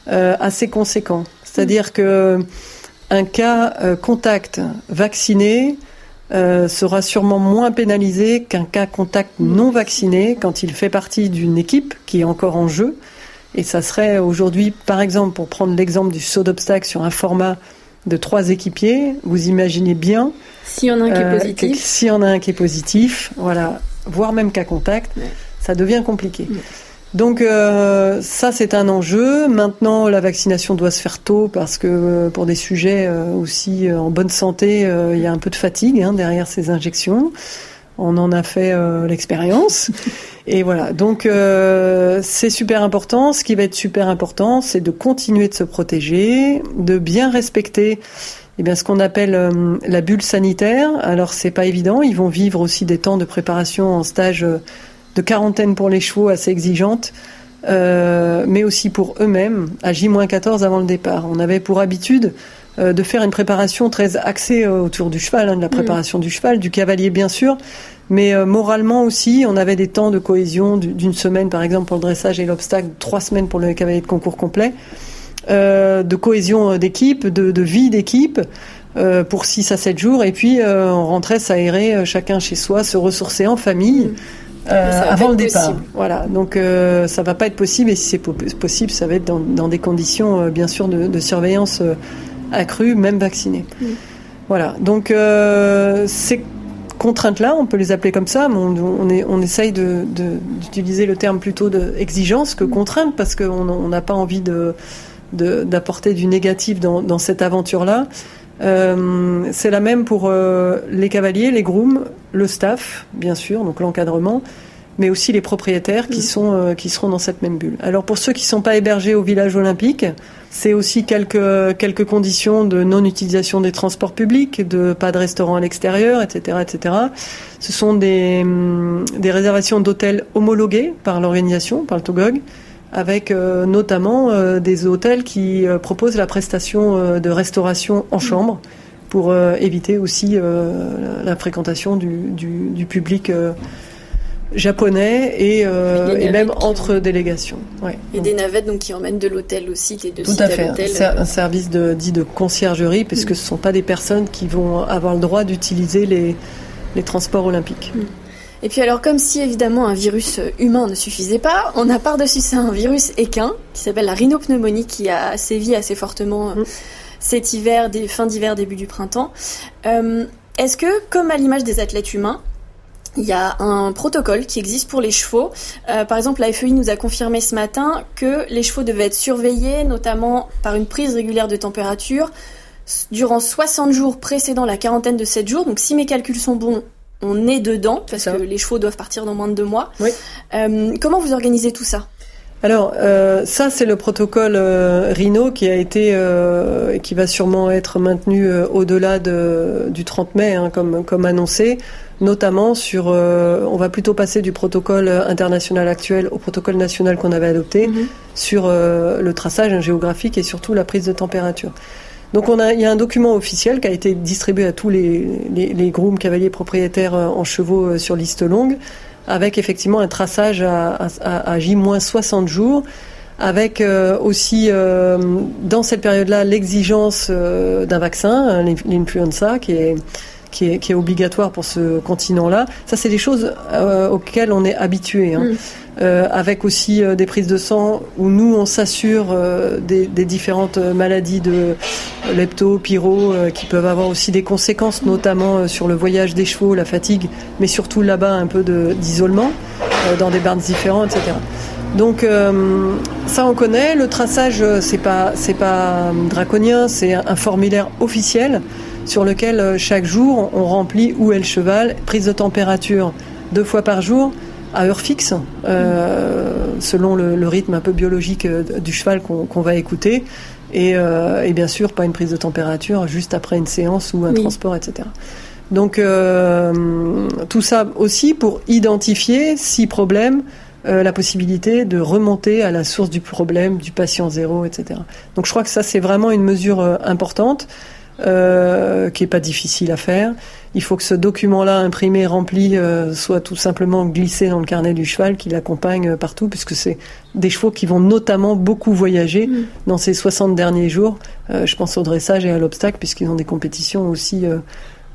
euh, assez conséquent. C'est-à-dire que un cas contact vacciné sera sûrement moins pénalisé qu'un cas contact non vacciné quand il fait partie d'une équipe qui est encore en jeu et ça serait aujourd'hui, par exemple, pour prendre l'exemple du saut d'obstacle sur un format de trois équipiers, vous imaginez bien. S'il y en a un qui est euh, positif. S'il y en a un qui est positif, voilà, voire même qu'à contact, ça devient compliqué. Donc euh, ça c'est un enjeu. Maintenant la vaccination doit se faire tôt parce que euh, pour des sujets aussi en bonne santé, il y a un peu de fatigue hein, derrière ces injections. On en a fait l'expérience. Et voilà, donc euh, c'est super important. Ce qui va être super important, c'est de continuer de se protéger, de bien respecter eh bien, ce qu'on appelle euh, la bulle sanitaire. Alors c'est pas évident. Ils vont vivre aussi des temps de préparation en stage euh, de quarantaine pour les chevaux assez exigeantes. Euh, mais aussi pour eux-mêmes, à J-14 avant le départ. On avait pour habitude euh, de faire une préparation très axée autour du cheval, hein, de la mm. préparation du cheval, du cavalier bien sûr, mais euh, moralement aussi, on avait des temps de cohésion d'une semaine, par exemple, pour le dressage et l'obstacle, trois semaines pour le cavalier de concours complet, euh, de cohésion euh, d'équipe, de, de, vie d'équipe. Euh, pour 6 à 7 jours et puis euh, on rentrait s'aérer chacun chez soi, se ressourcer en famille avant le départ. Voilà, donc ça va pas être possible et si c'est possible, ça va être dans, dans des conditions bien sûr de, de surveillance accrue, même vaccinée. Mm. Voilà, donc c'est contraintes-là, on peut les appeler comme ça, mais on, est, on essaye d'utiliser le terme plutôt d'exigence que contrainte, parce qu'on n'a pas envie d'apporter du négatif dans, cette aventure-là. Euh, c'est la même pour euh, les cavaliers, les grooms, le staff, bien sûr, donc l'encadrement, mais aussi les propriétaires qui, mm. sont, euh, qui seront dans cette même bulle. Alors pour ceux qui ne sont pas hébergés au village olympique, c'est aussi quelques, quelques conditions de non-utilisation des transports publics, de pas de restaurant à l'extérieur, etc., etc. Ce sont des, mm, des réservations d'hôtels homologués par l'organisation, par le TOGOG, avec euh, notamment euh, des hôtels qui proposent la prestation de restauration en chambre pour éviter aussi la fréquentation du, du, du public japonais et, euh, et même entre délégations. Ouais. Et des navettes donc qui emmènent de l'hôtel aussi, des deux Tout à fait. C'est un service de, dit de conciergerie, puisque mm. ce ne sont pas des personnes qui vont avoir le droit d'utiliser les, les transports olympiques. Mm. Et puis alors comme si évidemment un virus humain ne suffisait pas, on a par-dessus ça un virus équin qui s'appelle la rhinopneumonie qui a sévi assez fortement mm. cet hiver, des, fin d'hiver, début du printemps. Euh, Est-ce que comme à l'image des athlètes humains, il y a un protocole qui existe pour les chevaux? Euh, par exemple, la FEI nous a confirmé ce matin que les chevaux devaient être surveillés, notamment par une prise régulière de température, durant 60 jours précédant la quarantaine de 7 jours. Donc si mes calculs sont bons, on est dedans parce que les chevaux doivent partir dans moins de deux mois. Oui. comment vous organisez tout ça? Alors ça c'est le protocole Rhino qui a été et qui va sûrement être maintenu au-delà de, du 30 mai hein, comme comme annoncé notamment sur, euh, on va plutôt passer du protocole international actuel au protocole national qu'on avait adopté mhm. sur euh, le traçage géographique et surtout la prise de température. Donc on a, il y a un document officiel qui a été distribué à tous les, les, les grooms cavaliers propriétaires euh, en chevaux sur liste longue, avec effectivement un traçage à, à, à J-60 jours, avec aussi dans cette période-là l'exigence d'un vaccin, l'influenza, qui est qui est, qui est, obligatoire pour ce continent-là. Ça, c'est des choses euh, auxquelles on est habitué. Hein. Mm. Euh, avec aussi euh, des prises de sang où nous, on s'assure euh, des, des, différentes maladies de lepto, pyro, qui peuvent avoir aussi des conséquences, notamment sur le voyage des chevaux, la fatigue, mais surtout là-bas un peu d'isolement dans des barnes différents, etc. Donc ça on connaît. Le traçage c'est pas c'est pas draconien, c'est un formulaire officiel sur lequel euh, chaque jour on remplit où est le cheval, prise de température deux fois par jour à heure fixe, euh, selon le, rythme un peu biologique euh, du cheval qu'on va écouter. Et, bien sûr, pas une prise de température juste après une séance ou un transport, etc. Donc tout ça aussi pour identifier, si problème, la possibilité de remonter à la source du problème, du patient zéro, etc. Donc je crois que ça c'est vraiment une mesure importante. Euh, qui est pas difficile à faire. Il faut que ce document-là imprimé, rempli, euh, soit tout simplement glissé dans le carnet du cheval qui l'accompagne euh, partout, puisque c'est des chevaux qui vont notamment beaucoup voyager mm. dans ces 60 derniers jours. je pense au dressage et à l'obstacle, puisqu'ils ont des compétitions aussi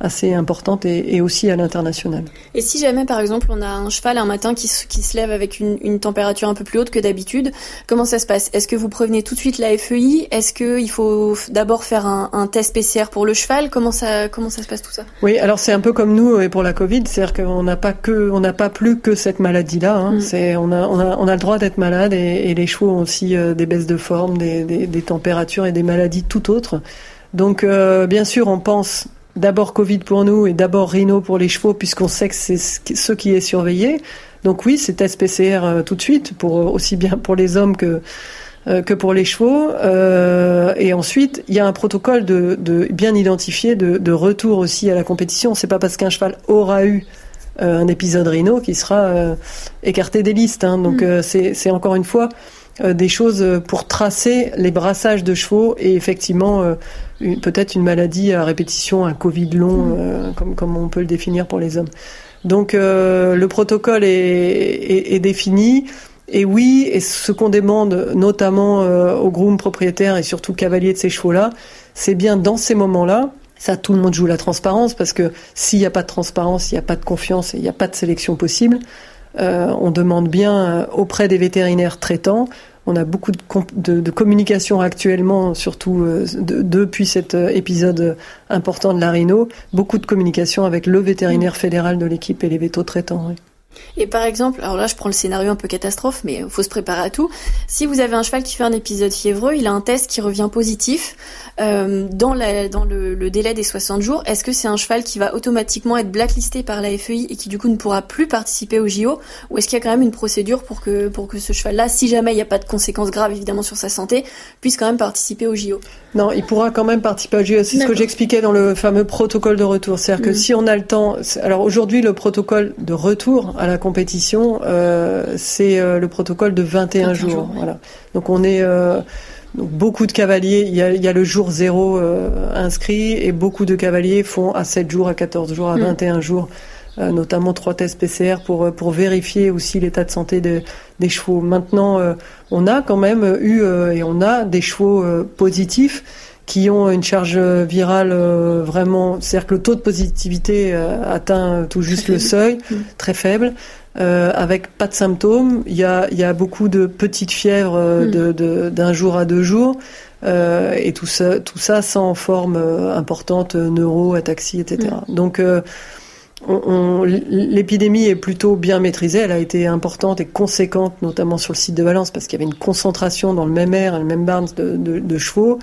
assez importante et, aussi à l'international. Et si jamais, par exemple, on a un cheval un matin qui, qui se lève avec une, une, température un peu plus haute que d'habitude, comment ça se passe? Est-ce que vous prévenez tout de suite la FEI Est-ce qu'il faut d'abord faire un, un, test PCR pour le cheval? Comment ça, comment ça se passe tout ça? Oui, alors c'est un peu comme nous et pour la Covid, c'est-à-dire qu'on n'a pas que, on n'a pas plus que cette maladie-là. Hein. Mm. C'est, on a, on a, on a le droit d'être malade et, et, les chevaux ont aussi euh, des baisses de forme, des, des, des, températures et des maladies tout autres. Donc, euh, bien sûr, on pense d'abord Covid pour nous et d'abord Rhino pour les chevaux, puisqu'on sait que c'est ce qui est surveillé. Donc oui, c'est test PCR euh, tout de suite, pour euh, aussi bien pour les hommes que euh, que pour les chevaux. et ensuite, il y a un protocole de, de bien identifié de, de, retour aussi à la compétition. C'est pas parce qu'un cheval aura eu un épisode Rhino qui sera écarté des listes. Hein. Donc mm. c'est encore une fois euh, des choses pour tracer les brassages de chevaux et effectivement euh, peut-être une maladie à répétition, un Covid long, mm. euh, comme, comme on peut le définir pour les hommes. Donc le protocole est, est, défini. Et oui, et ce qu'on demande notamment aux grooms propriétaires et surtout cavaliers de ces chevaux-là, c'est bien dans ces moments-là, ça tout le monde joue la transparence parce que s'il n'y a pas de transparence, il n'y a pas de confiance et il n'y a pas de sélection possible. Euh, on demande bien euh, auprès des vétérinaires traitants. On a beaucoup de, communication actuellement, surtout euh, depuis cet épisode important de la rhino, beaucoup de communication avec le vétérinaire fédéral de l'équipe et les vétos traitants. Et par exemple, alors là je prends le scénario un peu catastrophe, mais il faut se préparer à tout. Si vous avez un cheval qui fait un épisode fiévreux, il a un test qui revient positif euh, dans, la, dans le, le, délai des 60 jours. Est-ce que c'est un cheval qui va automatiquement être blacklisté par la FEI et qui du coup ne pourra plus participer au JO Ou est-ce qu'il y a quand même une procédure pour que, pour que ce cheval-là, si jamais il n'y a pas de conséquences graves évidemment sur sa santé, puisse quand même participer au JO Non, il pourra quand même participer au JO. C'est ce que j'expliquais dans le fameux protocole de retour. C'est-à-dire que mm. si on a le temps... Alors aujourd'hui, le protocole de retour à la compétition, euh, c'est euh, le protocole de 21, jours. Voilà. Donc on est euh, donc beaucoup de cavaliers. Il y a, il y a le jour zéro inscrit et beaucoup de cavaliers font à 7 jours, à 14 jours, à 21 hmm. jours. notamment trois tests PCR pour pour vérifier aussi l'état de santé des chevaux. Maintenant, on a quand même eu et on a des chevaux positifs qui ont une charge virale euh, vraiment, c'est-à-dire que le taux de positivité euh, atteint tout juste le seuil, mm. très faible, euh, avec pas de symptômes. Il y a, il y a beaucoup de petites fièvres mm. de, d'un jour à deux jours. et tout ça, tout ça sans forme importante, neuro, ataxie, etc. Mm. Donc, on, l'épidémie est plutôt bien maîtrisée. Elle a été importante et conséquente, notamment sur le site de Valence, parce qu'il y avait une concentration dans le même air, le même barn de, de, de chevaux.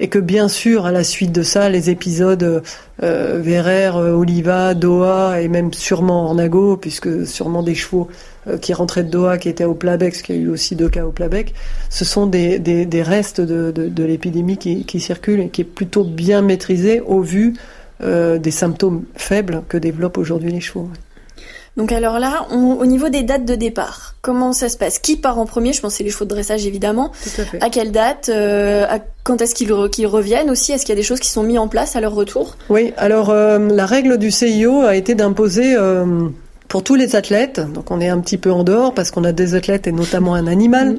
Et que bien sûr, à la suite de ça, les épisodes euh, Oliva, Doha et même sûrement Ornago, puisque sûrement des chevaux euh, qui rentraient de Doha, qui étaient au Plabec, parce qu'il y a eu aussi deux cas au Plabec, ce sont des, restes de l'épidémie qui, qui circulent et qui est plutôt bien maîtrisée au vu euh, des symptômes faibles que développent aujourd'hui les chevaux. Donc alors là, au niveau des dates de départ, comment ça se passe? Qui part en premier? Je pense que c'est les chevaux de dressage évidemment. Tout à, fait. à quelle date euh, à Quand est-ce qu'ils, reviennent aussi? Est-ce qu'il y a des choses qui sont mises en place à leur retour? Oui, alors euh, la règle du CIO a été d'imposer euh, pour tous les athlètes, donc on est un petit peu en dehors parce qu'on a des athlètes et notamment un animal. Mmh.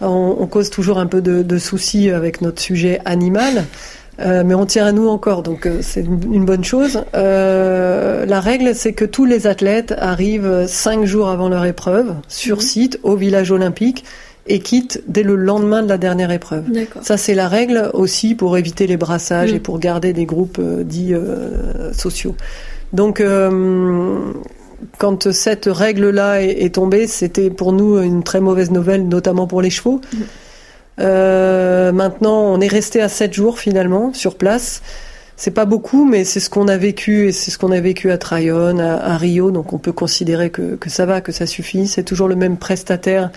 On, on, cause toujours un peu de, de soucis avec notre sujet animal. Euh, mais on tient à nous encore, donc euh, c'est une, une, bonne chose. Euh, la règle, c'est que tous les athlètes arrivent cinq jours avant leur épreuve sur mmh. site au village olympique et quittent dès le lendemain de la dernière épreuve. Ça, c'est la règle aussi pour éviter les brassages mmh. et pour garder des groupes euh, dits euh, sociaux. Donc, quand cette règle-là est, est tombée, c'était pour nous une très mauvaise nouvelle, notamment pour les chevaux. Mmh. Euh, maintenant, on est resté à 7 jours finalement sur place. C'est pas beaucoup, mais c'est ce qu'on a vécu et c'est ce qu'on a vécu à Tryon, à, Rio, donc on peut considérer que, que ça va, que ça suffit. C'est toujours le même prestataire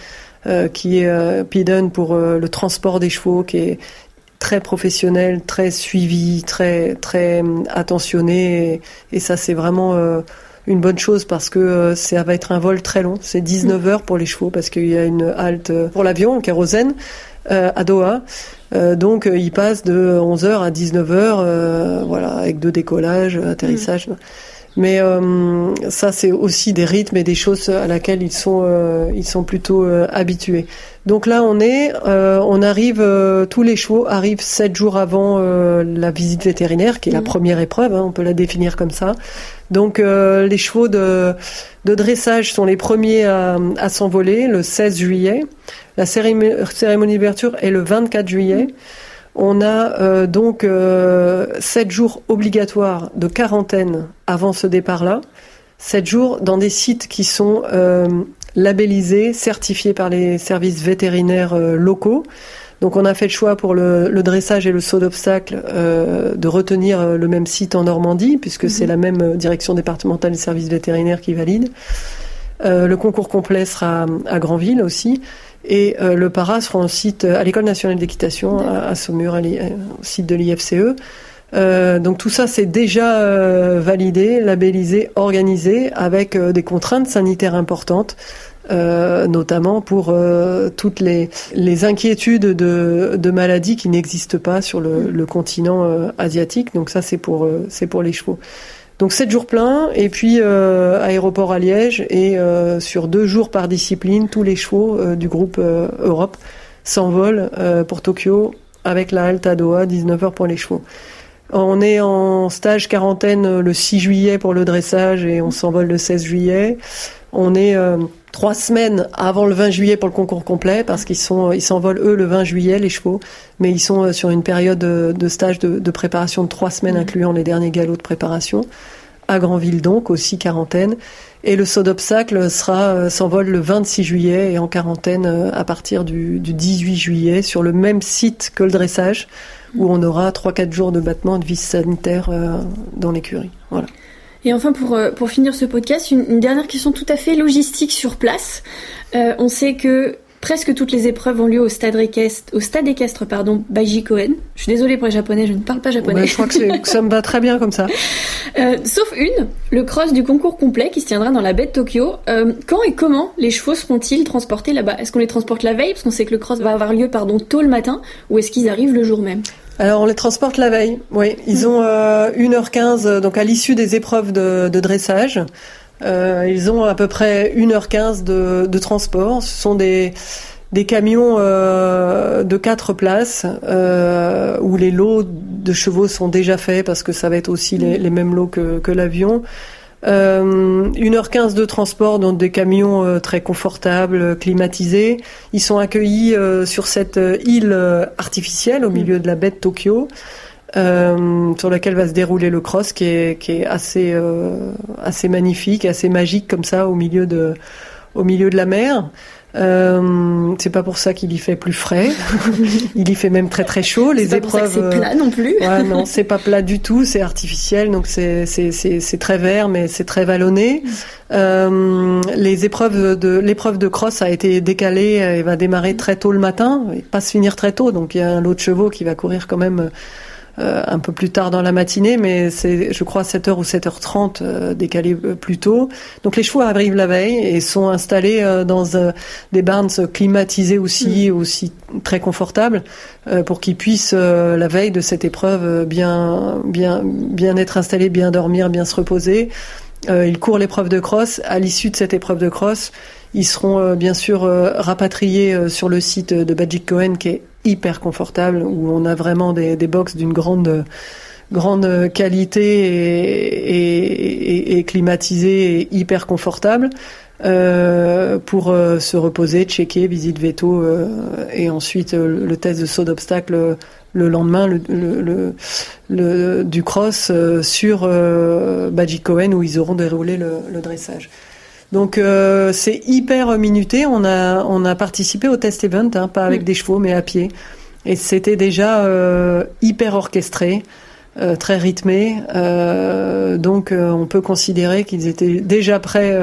euh, qui est euh, Piden pour euh, le transport des chevaux, qui est très professionnel, très suivi, très très euh, attentionné, et, et ça c'est vraiment euh, une bonne chose parce que ça va être un vol très long. C'est 19 heures pour les chevaux parce qu'il y a une halte pour l'avion en kérosène euh, à Doha. Euh, donc euh, il passe de 11h à 19h, voilà, avec deux décollages, atterrissage. Mmh. Mais euh, ça, c'est aussi des rythmes et des choses à laquelle ils sont, euh, ils sont plutôt euh, habitués. Donc là, on est, on arrive, tous les chevaux arrivent sept jours avant la visite vétérinaire, qui est mmh. la première épreuve. Hein, on peut la définir comme ça. Donc les chevaux de, de dressage sont les premiers à, à s'envoler le 16 juillet. La cérémonie d'ouverture est le 24 juillet. Mmh. On a euh, donc euh, 7 jours obligatoires de quarantaine avant ce départ-là. 7 jours dans des sites qui sont euh, labellisés, certifiés par les services vétérinaires euh, locaux. Donc on a fait le choix pour le, le dressage et le saut d'obstacle euh, de retenir le même site en Normandie, puisque mmh. c'est la même direction départementale des services vétérinaires qui valide. le concours complet sera à Granville aussi. Et euh, le para sera en site à l'École nationale d'équitation à, à, Saumur, au site de l'IFCE. Euh, donc tout ça c'est déjà euh, validé, labellisé, organisé avec euh, des contraintes sanitaires importantes, euh, notamment pour toutes les, les inquiétudes de, de, maladies qui n'existent pas sur le, le continent asiatique. Donc ça c'est pour c'est pour les chevaux. Donc 7 jours pleins et puis euh, aéroport à Liège et euh, sur deux jours par discipline, tous les chevaux euh, du groupe Europe s'envolent pour Tokyo avec la halte à Doha, 19h pour les chevaux. On est en stage quarantaine le 6 juillet pour le dressage et on s'envole le 16 juillet. On est trois semaines avant le 20 juillet pour le concours complet parce qu'ils sont ils s'envolent eux le 20 juillet les chevaux. Mais ils sont sur une période de, de stage de, de, préparation de trois semaines mmh. incluant les derniers galops de préparation. À Granville donc aussi quarantaine. Et le saut d'obstacle sera s'envole le 26 juillet et en quarantaine à partir du, du 18 juillet sur le même site que le dressage où on aura 3-4 jours de battement de vis sanitaire euh, dans l'écurie. Voilà et enfin, pour, euh, pour finir ce podcast, une, dernière question tout à fait logistique sur place. Euh, on sait que presque toutes les épreuves ont lieu au stade équestre, au stade équestre pardon, Baiji Koen. Je suis désolée pour les japonais, je ne parle pas japonais. Ouais, je crois que, que, ça me va très bien comme ça. Euh, sauf une, le cross du concours complet qui se tiendra dans la baie de Tokyo. Euh, quand et comment les chevaux seront-ils transportés là-bas? Est-ce qu'on les transporte la veille parce qu'on sait que le cross va avoir lieu pardon tôt le matin ou est-ce qu'ils arrivent le jour même? Alors on les transporte la veille, oui. Ils ont euh, 1h15, donc à l'issue des épreuves de, de dressage. Euh, ils ont à peu près 1h15 de, de transport. Ce sont des, des camions euh, de 4 places euh, où les lots de chevaux sont déjà faits parce que ça va être aussi les, les mêmes lots que, que l'avion. Euh, 1h15 de transport dans des camions euh, très confortables, climatisés. Ils sont accueillis euh, sur cette euh, île euh, artificielle au milieu de la baie de Tokyo, euh, sur laquelle va se dérouler le cross, qui est, qui est assez, assez magnifique, assez magique comme ça au milieu de, au milieu de la mer. Euh, c'est pas pour ça qu'il y fait plus frais. il y fait même très très chaud. Les épreuves. C'est plat non plus. ouais, non, c'est pas plat du tout. C'est artificiel, donc c'est c'est c'est très vert, mais c'est très vallonné. Euh, les épreuves de l'épreuve de cross a été décalée et va démarrer très tôt le matin, et pas se finir très tôt. Donc il y a un lot de chevaux qui va courir quand même euh, un peu plus tard dans la matinée, mais c'est, je crois, 7h ou 7h30 euh, décalé euh, plus tôt. Donc les chevaux arrivent la veille et sont installés dans des barns climatisés aussi, mm. aussi très confortables, pour qu'ils puissent la veille de cette épreuve bien, bien, bien être installés, bien dormir, bien se reposer. ils courent l'épreuve de cross. À l'issue de cette épreuve de cross, ils seront bien sûr rapatriés sur le site de Badjik Cohen, qui est hyper confortable, où on a vraiment des, des box d'une grande grande qualité et, et, et, climatisé et hyper confortable euh, pour euh, se reposer, checker, visite veto euh, et ensuite le test de saut d'obstacle le lendemain le, le, le, du cross sur Badji Cohen où ils auront déroulé le dressage. Donc euh, c'est hyper minuté. On a on a participé au test event, hein, pas avec mm. des chevaux mais à pied, et c'était déjà euh, hyper orchestré. Euh, très rythmé, donc on peut considérer qu'ils étaient déjà prêts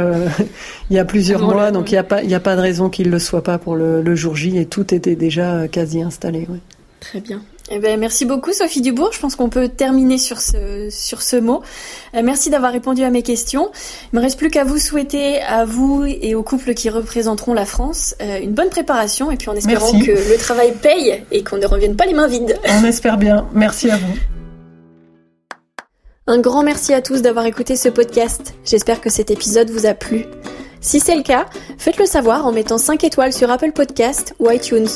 il y a plusieurs mois, donc il n'y a pas il a pas de raison qu'ils le soient pas pour le, le, jour J et tout était déjà quasi installé. Ouais. Très bien. Eh ben, merci beaucoup Sophie Dubourg. Je pense qu'on peut terminer sur ce, sur ce mot. Euh, merci d'avoir répondu à mes questions. Il me reste plus qu'à vous souhaiter, à vous et aux couples qui représenteront la France, euh, une bonne préparation et puis en espérant que le travail paye et qu'on ne revienne pas les mains vides. On espère bien. Merci à vous. Un grand merci à tous d'avoir écouté ce podcast. J'espère que cet épisode vous a plu. Si c'est le cas, faites-le savoir en mettant 5 étoiles sur Apple Podcast ou iTunes.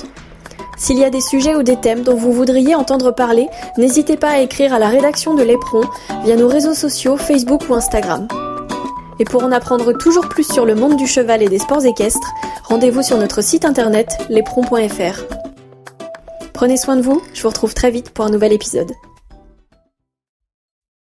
S'il y a des sujets ou des thèmes dont vous voudriez entendre parler, n'hésitez pas à écrire à la rédaction de l'Éperon via nos réseaux sociaux Facebook ou Instagram. Et pour en apprendre toujours plus sur le monde du cheval et des sports équestres, rendez-vous sur notre site internet l'éperon.fr. Prenez soin de vous, je vous retrouve très vite pour un nouvel épisode.